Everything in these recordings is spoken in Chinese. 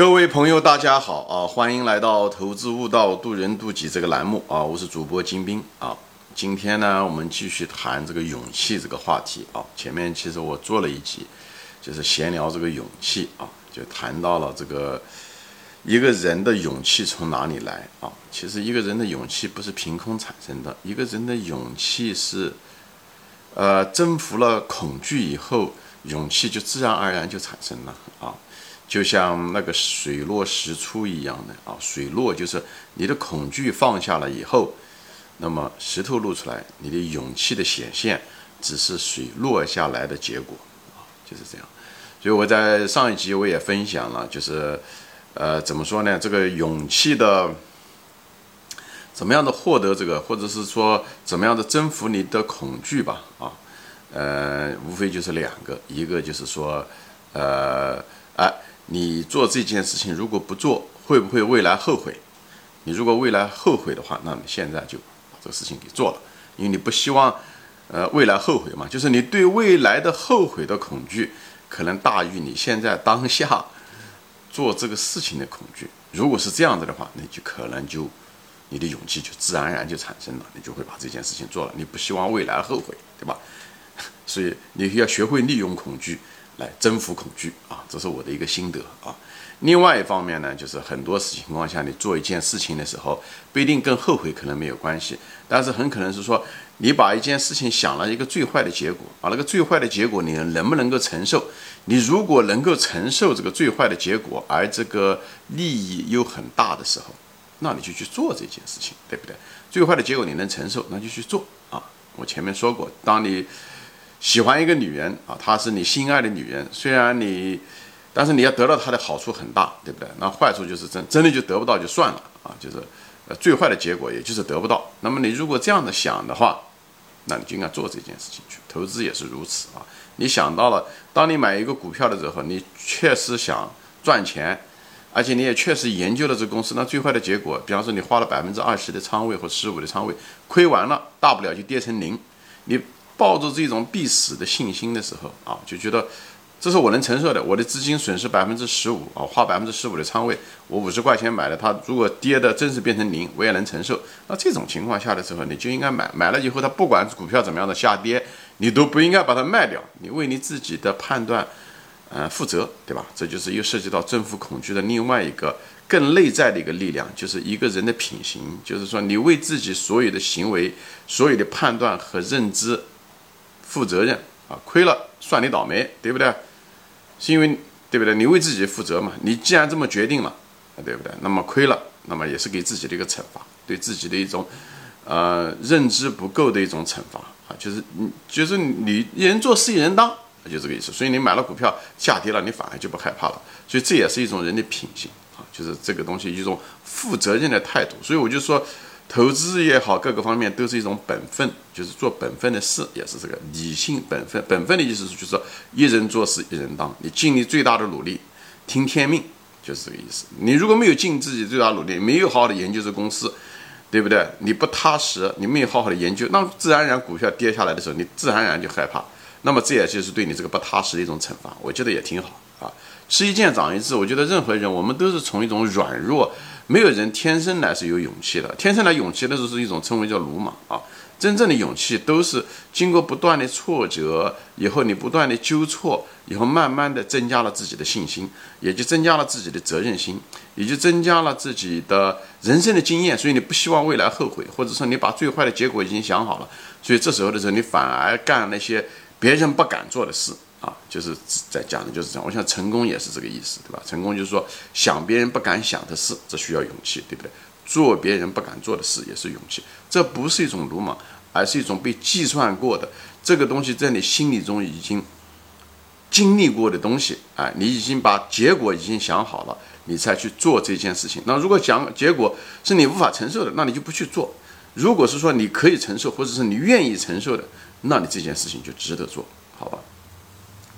各位朋友，大家好啊！欢迎来到《投资悟道，渡人渡己》这个栏目啊！我是主播金兵啊。今天呢，我们继续谈这个勇气这个话题啊。前面其实我做了一集，就是闲聊这个勇气啊，就谈到了这个一个人的勇气从哪里来啊？其实一个人的勇气不是凭空产生的，一个人的勇气是呃征服了恐惧以后，勇气就自然而然就产生了啊。就像那个水落石出一样的啊，水落就是你的恐惧放下了以后，那么石头露出来，你的勇气的显现只是水落下来的结果啊，就是这样。所以我在上一集我也分享了，就是呃怎么说呢？这个勇气的怎么样的获得这个，或者是说怎么样的征服你的恐惧吧啊，呃，无非就是两个，一个就是说呃哎。你做这件事情，如果不做，会不会未来后悔？你如果未来后悔的话，那么现在就把这个事情给做了，因为你不希望，呃，未来后悔嘛。就是你对未来的后悔的恐惧，可能大于你现在当下做这个事情的恐惧。如果是这样子的话，那就可能就你的勇气就自然而然就产生了，你就会把这件事情做了。你不希望未来后悔，对吧？所以你要学会利用恐惧。来征服恐惧啊，这是我的一个心得啊。另外一方面呢，就是很多情况下，你做一件事情的时候，不一定跟后悔可能没有关系，但是很可能是说，你把一件事情想了一个最坏的结果啊，那个最坏的结果你能不能够承受？你如果能够承受这个最坏的结果，而这个利益又很大的时候，那你就去做这件事情，对不对？最坏的结果你能承受，那就去做啊。我前面说过，当你。喜欢一个女人啊，她是你心爱的女人。虽然你，但是你要得到她的好处很大，对不对？那坏处就是真真的就得不到就算了啊，就是呃最坏的结果也就是得不到。那么你如果这样的想的话，那你就应该做这件事情去。投资也是如此啊。你想到了，当你买一个股票的时候，你确实想赚钱，而且你也确实研究了这公司，那最坏的结果，比方说你花了百分之二十的仓位或十五的仓位，亏完了，大不了就跌成零，你。抱着这种必死的信心的时候啊，就觉得这是我能承受的。我的资金损失百分之十五啊，花百分之十五的仓位，我五十块钱买的，它如果跌的真是变成零，我也能承受。那这种情况下的时候，你就应该买。买了以后，它不管股票怎么样的下跌，你都不应该把它卖掉。你为你自己的判断，呃，负责，对吧？这就是又涉及到政府恐惧的另外一个更内在的一个力量，就是一个人的品行。就是说，你为自己所有的行为、所有的判断和认知。负责任啊，亏了算你倒霉，对不对？是因为对不对？你为自己负责嘛。你既然这么决定了，对不对？那么亏了，那么也是给自己的一个惩罚，对自己的一种呃认知不够的一种惩罚啊。就是你就是你一人做事一人当，就这个意思。所以你买了股票下跌了，你反而就不害怕了。所以这也是一种人的品性啊，就是这个东西一种负责任的态度。所以我就说。投资也好，各个方面都是一种本分，就是做本分的事，也是这个理性本分。本分的意思是，就是一人做事一人当，你尽你最大的努力，听天命，就是这个意思。你如果没有尽自己最大努力，没有好好的研究这公司，对不对？你不踏实，你没有好好的研究，那自然而然股票跌下来的时候，你自然而然就害怕。那么这也就是对你这个不踏实的一种惩罚。我觉得也挺好啊，吃一堑长一智。我觉得任何人，我们都是从一种软弱。没有人天生来是有勇气的，天生来勇气的就是一种称为叫鲁莽啊。真正的勇气都是经过不断的挫折以后，你不断的纠错以后，慢慢的增加了自己的信心，也就增加了自己的责任心，也就增加了自己的人生的经验。所以你不希望未来后悔，或者说你把最坏的结果已经想好了，所以这时候的时候，你反而干那些别人不敢做的事。啊，就是在讲的就是这样。我想成功也是这个意思，对吧？成功就是说想别人不敢想的事，这需要勇气，对不对？做别人不敢做的事也是勇气。这不是一种鲁莽，而是一种被计算过的这个东西，在你心里中已经经历过的东西。哎，你已经把结果已经想好了，你才去做这件事情。那如果讲结果是你无法承受的，那你就不去做。如果是说你可以承受，或者是你愿意承受的，那你这件事情就值得做，好吧？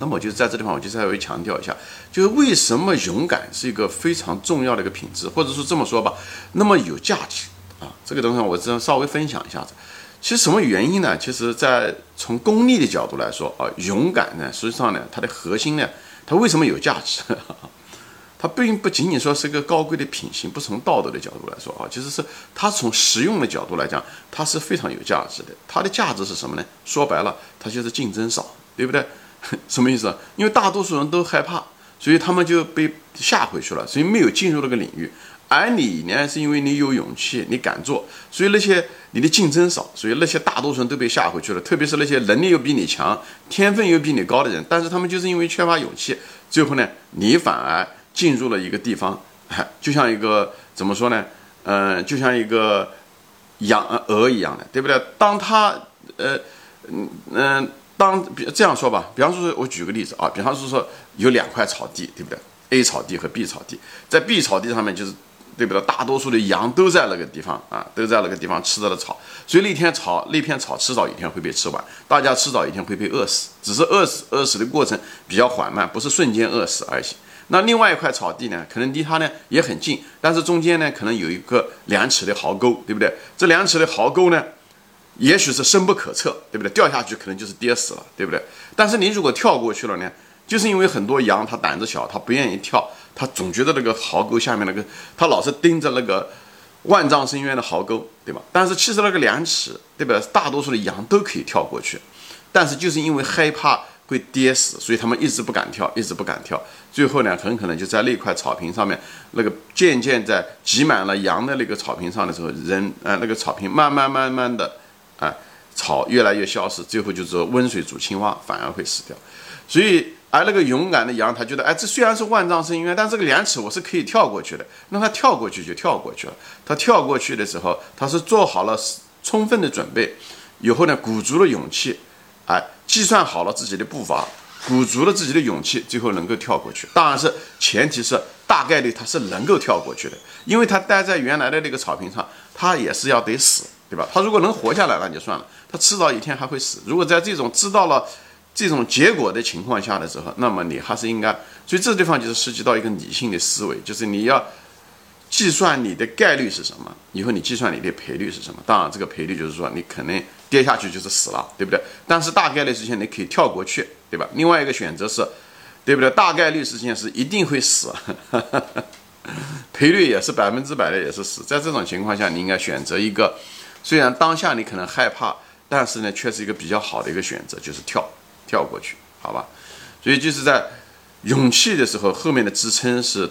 那么我就在这地方，我就稍微强调一下，就是为什么勇敢是一个非常重要的一个品质，或者说这么说吧，那么有价值啊。这个东西我只能稍微分享一下子。其实什么原因呢？其实，在从功利的角度来说啊，勇敢呢，实际上呢，它的核心呢，它为什么有价值？它并不仅仅说是一个高贵的品行，不从道德的角度来说啊，其实是它从实用的角度来讲，它是非常有价值的。它的价值是什么呢？说白了，它就是竞争少，对不对？什么意思？因为大多数人都害怕，所以他们就被吓回去了，所以没有进入那个领域。而你呢，是因为你有勇气，你敢做，所以那些你的竞争少，所以那些大多数人都被吓回去了。特别是那些能力又比你强、天分又比你高的人，但是他们就是因为缺乏勇气，最后呢，你反而进入了一个地方，就像一个怎么说呢？嗯，就像一个养鹅一样的，对不对？当他呃嗯嗯，当比这样说吧，比方说，我举个例子啊，比方说说有两块草地，对不对？A 草地和 B 草地，在 B 草地上面就是。对不对？大多数的羊都在那个地方啊，都在那个地方吃着的草，所以那天草那片草迟早一天会被吃完，大家迟早一天会被饿死，只是饿死饿死的过程比较缓慢，不是瞬间饿死而已。那另外一块草地呢，可能离它呢也很近，但是中间呢可能有一个两尺的壕沟，对不对？这两尺的壕沟呢，也许是深不可测，对不对？掉下去可能就是跌死了，对不对？但是你如果跳过去了呢，就是因为很多羊它胆子小，它不愿意跳。它总觉得那个壕沟下面那个，它老是盯着那个万丈深渊的壕沟，对吧？但是其实那个两尺，对吧？大多数的羊都可以跳过去，但是就是因为害怕会跌死，所以他们一直不敢跳，一直不敢跳。最后呢，很可能就在那块草坪上面，那个渐渐在挤满了羊的那个草坪上的时候，人呃那个草坪慢慢慢慢的啊草越来越消失，最后就是温水煮青蛙，反而会死掉。所以。而那个勇敢的羊，他觉得，哎，这虽然是万丈深渊，但这个两尺我是可以跳过去的。那他跳过去就跳过去了。他跳过去的时候，他是做好了充分的准备，以后呢，鼓足了勇气，哎，计算好了自己的步伐，鼓足了自己的勇气，最后能够跳过去。当然是前提是大概率他是能够跳过去的，因为他待在原来的那个草坪上，他也是要得死，对吧？他如果能活下来，那就算了，他迟早一天还会死。如果在这种知道了。这种结果的情况下的时候，那么你还是应该，所以这地方就是涉及到一个理性的思维，就是你要计算你的概率是什么，以后你计算你的赔率是什么。当然，这个赔率就是说你可能跌下去就是死了，对不对？但是大概率事件你可以跳过去，对吧？另外一个选择是，对不对？大概率事件是一定会死，赔率也是百分之百的也是死。在这种情况下，你应该选择一个，虽然当下你可能害怕，但是呢，却是一个比较好的一个选择，就是跳。跳过去，好吧，所以就是在勇气的时候，后面的支撑是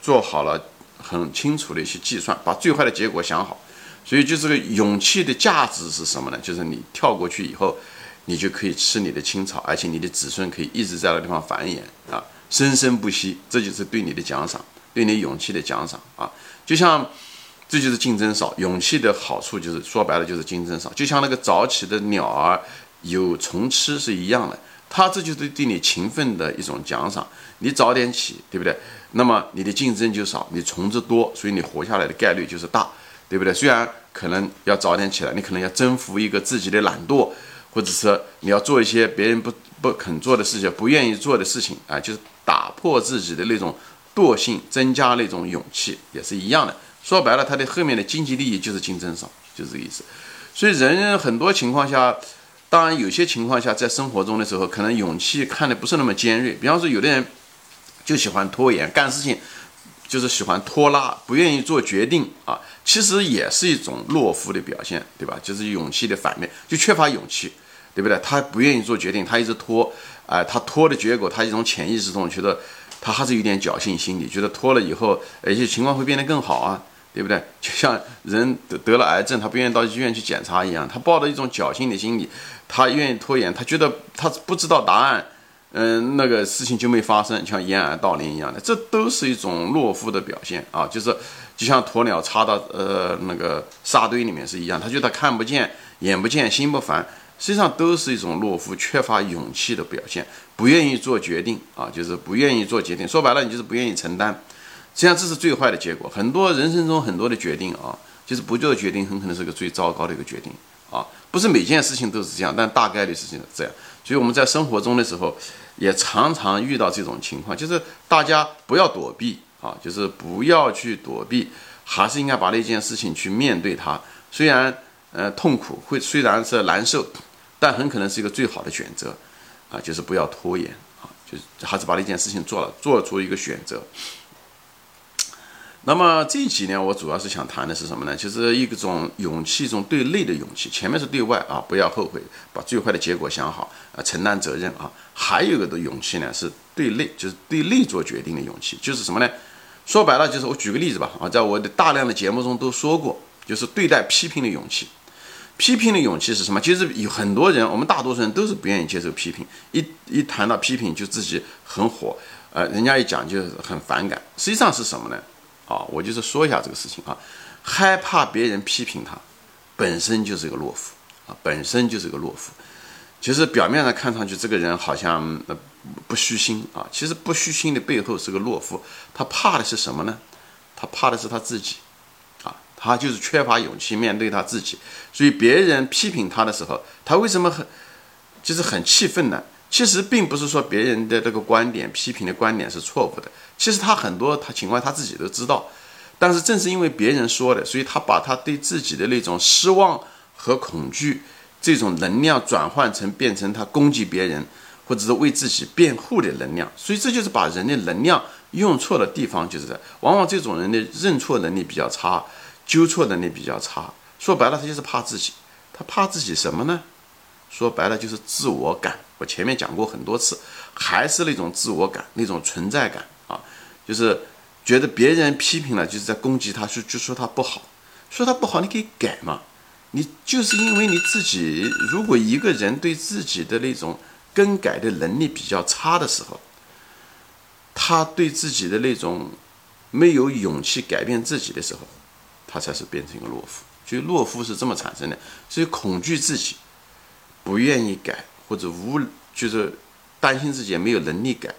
做好了很清楚的一些计算，把最坏的结果想好。所以就是个勇气的价值是什么呢？就是你跳过去以后，你就可以吃你的青草，而且你的子孙可以一直在那地方繁衍啊，生生不息。这就是对你的奖赏，对你勇气的奖赏啊。就像这就是竞争少，勇气的好处就是说白了就是竞争少。就像那个早起的鸟儿。有虫吃是一样的，它这就是对你勤奋的一种奖赏。你早点起，对不对？那么你的竞争就少，你虫子多，所以你活下来的概率就是大，对不对？虽然可能要早点起来，你可能要征服一个自己的懒惰，或者说你要做一些别人不不肯做的事情、不愿意做的事情啊，就是打破自己的那种惰性，增加那种勇气，也是一样的。说白了，它的后面的经济利益就是竞争少，就是这个意思。所以人很多情况下。当然，有些情况下，在生活中的时候，可能勇气看的不是那么尖锐。比方说，有的人就喜欢拖延，干事情就是喜欢拖拉，不愿意做决定啊。其实也是一种懦夫的表现，对吧？就是勇气的反面，就缺乏勇气，对不对？他不愿意做决定，他一直拖，哎，他拖的结果，他一种潜意识中觉得他还是有点侥幸心理，觉得拖了以后，而且情况会变得更好啊。对不对？就像人得得了癌症，他不愿意到医院去检查一样，他抱着一种侥幸的心理，他愿意拖延，他觉得他不知道答案，嗯，那个事情就没发生，像掩耳盗铃一样的，这都是一种懦夫的表现啊！就是就像鸵鸟插到呃那个沙堆里面是一样，他觉得看不见、眼不见、心不烦，实际上都是一种懦夫、缺乏勇气的表现，不愿意做决定啊，就是不愿意做决定。说白了，你就是不愿意承担。实际上这是最坏的结果。很多人生中很多的决定啊，就是不做决定，很可能是个最糟糕的一个决定啊。不是每件事情都是这样，但大概率事情是这样。所以我们在生活中的时候，也常常遇到这种情况，就是大家不要躲避啊，就是不要去躲避，还是应该把那件事情去面对它。虽然呃痛苦，会虽然是难受，但很可能是一个最好的选择啊，就是不要拖延啊，就是还是把那件事情做了，做出一个选择。那么这一集呢，我主要是想谈的是什么呢？就是一种勇气，一种对内的勇气。前面是对外啊，不要后悔，把最坏的结果想好，啊，承担责任啊。还有一个的勇气呢，是对内，就是对内做决定的勇气。就是什么呢？说白了，就是我举个例子吧，啊，在我的大量的节目中都说过，就是对待批评的勇气。批评的勇气是什么？其实有很多人，我们大多数人都是不愿意接受批评，一一谈到批评就自己很火，呃，人家一讲就是很反感。实际上是什么呢？啊，我就是说一下这个事情啊，害怕别人批评他，本身就是个懦夫啊，本身就是个懦夫。其实表面上看上去这个人好像不虚心啊，其实不虚心的背后是个懦夫。他怕的是什么呢？他怕的是他自己啊，他就是缺乏勇气面对他自己。所以别人批评他的时候，他为什么很就是很气愤呢？其实并不是说别人的这个观点、批评的观点是错误的。其实他很多他情况他自己都知道，但是正是因为别人说的，所以他把他对自己的那种失望和恐惧这种能量转换成变成他攻击别人或者是为自己辩护的能量。所以这就是把人的能量用错的地方，就是往往这种人的认错能力比较差，纠错能力比较差。说白了，他就是怕自己。他怕自己什么呢？说白了就是自我感。我前面讲过很多次，还是那种自我感，那种存在感啊，就是觉得别人批评了，就是在攻击他，说就说他不好，说他不好，你可以改嘛。你就是因为你自己，如果一个人对自己的那种更改的能力比较差的时候，他对自己的那种没有勇气改变自己的时候，他才是变成一个懦夫。就懦夫是这么产生的，所以恐惧自己，不愿意改。或者无就是担心自己没有能力改，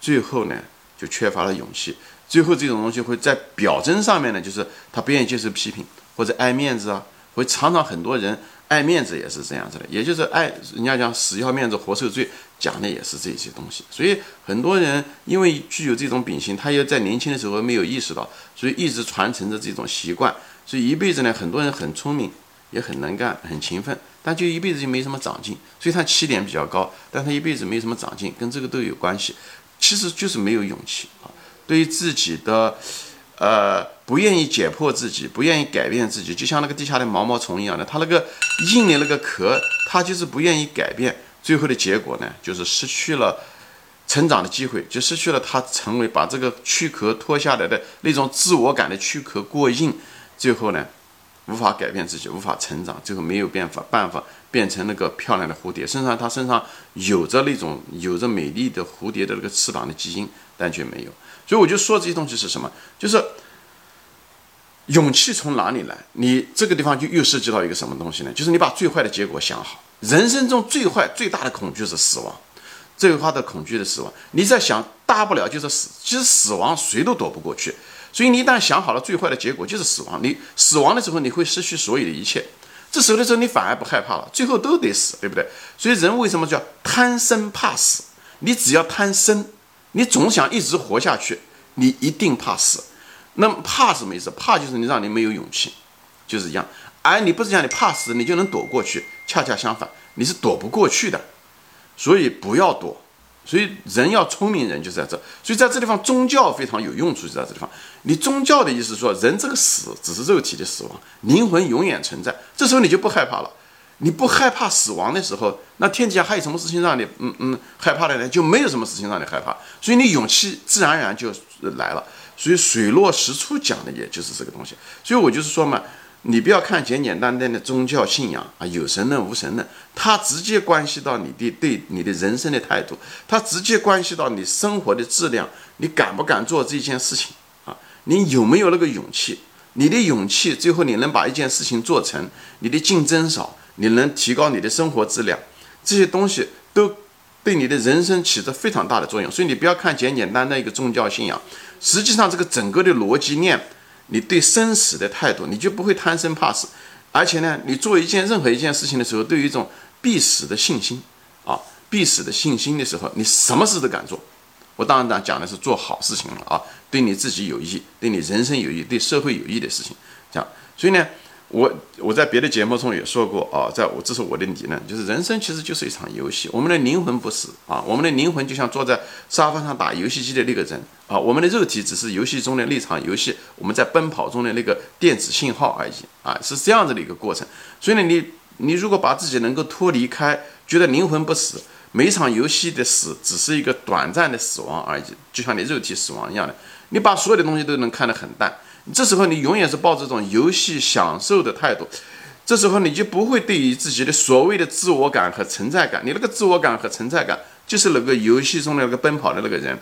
最后呢就缺乏了勇气。最后这种东西会在表征上面呢，就是他不愿意接受批评或者爱面子啊，会常常很多人爱面子也是这样子的，也就是爱人家讲死要面子活受罪，讲的也是这些东西。所以很多人因为具有这种秉性，他又在年轻的时候没有意识到，所以一直传承着这种习惯，所以一辈子呢，很多人很聪明，也很能干，很勤奋。但就一辈子就没什么长进，所以他起点比较高，但他一辈子没什么长进，跟这个都有关系。其实就是没有勇气啊，对于自己的，呃，不愿意解破自己，不愿意改变自己，就像那个地下的毛毛虫一样的，它那个硬的那个壳，它就是不愿意改变，最后的结果呢，就是失去了成长的机会，就失去了它成为把这个躯壳脱下来的那种自我感的躯壳过硬，最后呢。无法改变自己，无法成长，最后没有办法办法变成那个漂亮的蝴蝶。身上他身上有着那种有着美丽的蝴蝶的那个翅膀的基因，但却没有。所以我就说这些东西是什么？就是勇气从哪里来？你这个地方就又涉及到一个什么东西呢？就是你把最坏的结果想好。人生中最坏最大的恐惧是死亡，最坏的恐惧的死亡。你在想大不了就是死，其实死亡谁都躲不过去。所以你一旦想好了最坏的结果就是死亡，你死亡的时候你会失去所有的一切，这时候的时候你反而不害怕了，最后都得死，对不对？所以人为什么叫贪生怕死？你只要贪生，你总想一直活下去，你一定怕死。那么怕什么意思？怕就是你让你没有勇气，就是一样。而你不是讲你怕死，你就能躲过去，恰恰相反，你是躲不过去的。所以不要躲。所以人要聪明，人就在这。所以在这地方，宗教非常有用处，就在这地方。你宗教的意思说，人这个死只是肉体的死亡，灵魂永远存在。这时候你就不害怕了。你不害怕死亡的时候，那天底下还有什么事情让你嗯嗯害怕的呢？就没有什么事情让你害怕。所以你勇气自然而然就来了。所以水落石出讲的也就是这个东西。所以我就是说嘛。你不要看简简单单的宗教信仰啊，有神论无神论，它直接关系到你的对你的人生的态度，它直接关系到你生活的质量，你敢不敢做这件事情啊？你有没有那个勇气？你的勇气，最后你能把一件事情做成，你的竞争少，你能提高你的生活质量，这些东西都对你的人生起着非常大的作用。所以你不要看简简单单一个宗教信仰，实际上这个整个的逻辑链。你对生死的态度，你就不会贪生怕死，而且呢，你做一件任何一件事情的时候，都有一种必死的信心啊，必死的信心的时候，你什么事都敢做。我当然讲讲的是做好事情了啊，对你自己有益，对你人生有益，对社会有益的事情。这样，所以呢，我我在别的节目中也说过啊，在我这是我的理论，就是人生其实就是一场游戏，我们的灵魂不死啊，我们的灵魂就像坐在沙发上打游戏机的那个人啊，我们的肉体只是游戏中的那场游戏，我们在奔跑中的那个电子信号而已啊，是这样子的一个过程。所以呢，你你如果把自己能够脱离开，觉得灵魂不死，每场游戏的死只是一个短暂的死亡而已，就像你肉体死亡一样的，你把所有的东西都能看得很淡。这时候你永远是抱这种游戏享受的态度，这时候你就不会对于自己的所谓的自我感和存在感，你那个自我感和存在感就是那个游戏中的那个奔跑的那个人，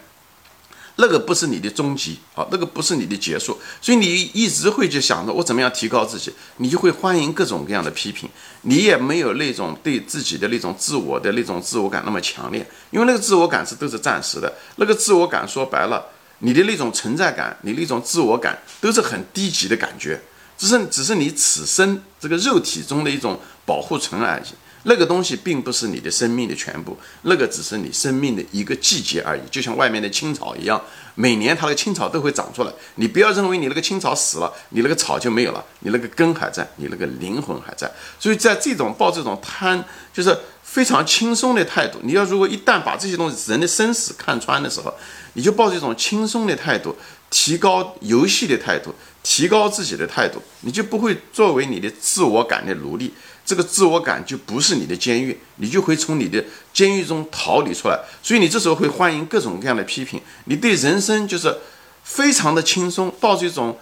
那个不是你的终极啊，那个不是你的结束，所以你一直会去想着我怎么样提高自己，你就会欢迎各种各样的批评，你也没有那种对自己的那种自我的那种自我感那么强烈，因为那个自我感是都是暂时的，那个自我感说白了。你的那种存在感，你那种自我感，都是很低级的感觉，只是只是你此生这个肉体中的一种保护层而已。那个东西并不是你的生命的全部，那个只是你生命的一个季节而已。就像外面的青草一样，每年它的青草都会长出来。你不要认为你那个青草死了，你那个草就没有了，你那个根还在，你那个灵魂还在。所以在这种抱这种贪，就是非常轻松的态度。你要如果一旦把这些东西人的生死看穿的时候，你就抱着一种轻松的态度，提高游戏的态度，提高自己的态度，你就不会作为你的自我感的奴隶。这个自我感就不是你的监狱，你就会从你的监狱中逃离出来。所以你这时候会欢迎各种各样的批评，你对人生就是非常的轻松，抱着一种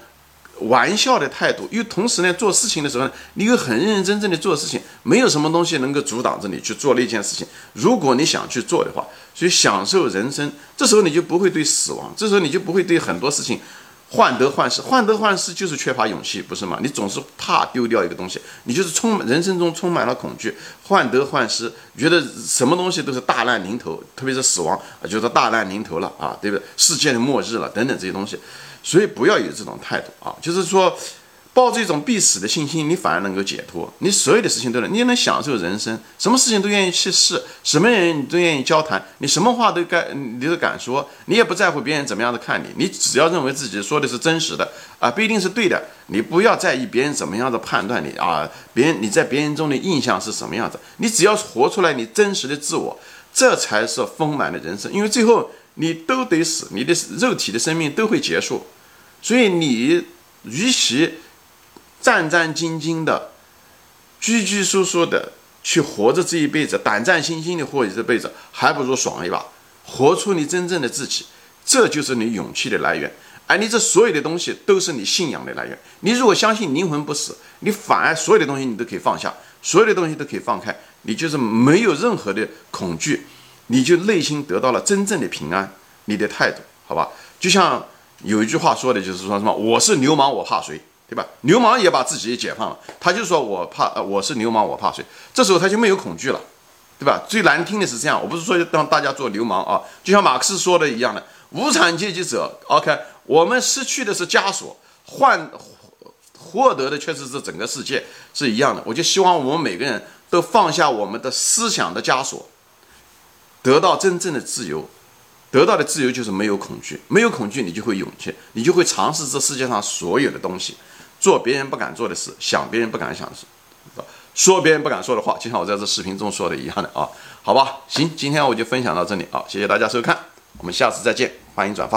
玩笑的态度。又同时呢，做事情的时候呢，你又很认认真真的做事情，没有什么东西能够阻挡着你去做那件事情。如果你想去做的话，所以享受人生，这时候你就不会对死亡，这时候你就不会对很多事情。患得患失，患得患失就是缺乏勇气，不是吗？你总是怕丢掉一个东西，你就是充人生中充满了恐惧，患得患失，觉得什么东西都是大难临头，特别是死亡啊，觉得大难临头了啊，对不对？世界的末日了等等这些东西，所以不要有这种态度啊，就是说。抱着一种必死的信心，你反而能够解脱。你所有的事情都能，你也能享受人生，什么事情都愿意去试，什么人你都愿意交谈，你什么话都该，你都敢说，你也不在乎别人怎么样的看你，你只要认为自己说的是真实的啊，不一定是对的，你不要在意别人怎么样的判断你啊，别人你在别人中的印象是什么样子，你只要活出来你真实的自我，这才是丰满的人生。因为最后你都得死，你的肉体的生命都会结束，所以你与其。战战兢兢的，拘拘束束的去活着这一辈子，胆战心惊的活这辈子，还不如爽一把，活出你真正的自己，这就是你勇气的来源。而你这所有的东西都是你信仰的来源。你如果相信灵魂不死，你反而所有的东西你都可以放下，所有的东西都可以放开，你就是没有任何的恐惧，你就内心得到了真正的平安。你的态度，好吧？就像有一句话说的，就是说什么，我是流氓，我怕谁？对吧？流氓也把自己解放了，他就说我怕，呃，我是流氓，我怕谁？这时候他就没有恐惧了，对吧？最难听的是这样，我不是说让大家做流氓啊，就像马克思说的一样的，无产阶级者，OK，我们失去的是枷锁，换获得的却是这整个世界是一样的。我就希望我们每个人都放下我们的思想的枷锁，得到真正的自由。得到的自由就是没有恐惧，没有恐惧，你就会勇气，你就会尝试这世界上所有的东西。做别人不敢做的事，想别人不敢想的事，说别人不敢说的话，就像我在这视频中说的一样的啊，好吧，行，今天我就分享到这里啊，谢谢大家收看，我们下次再见，欢迎转发。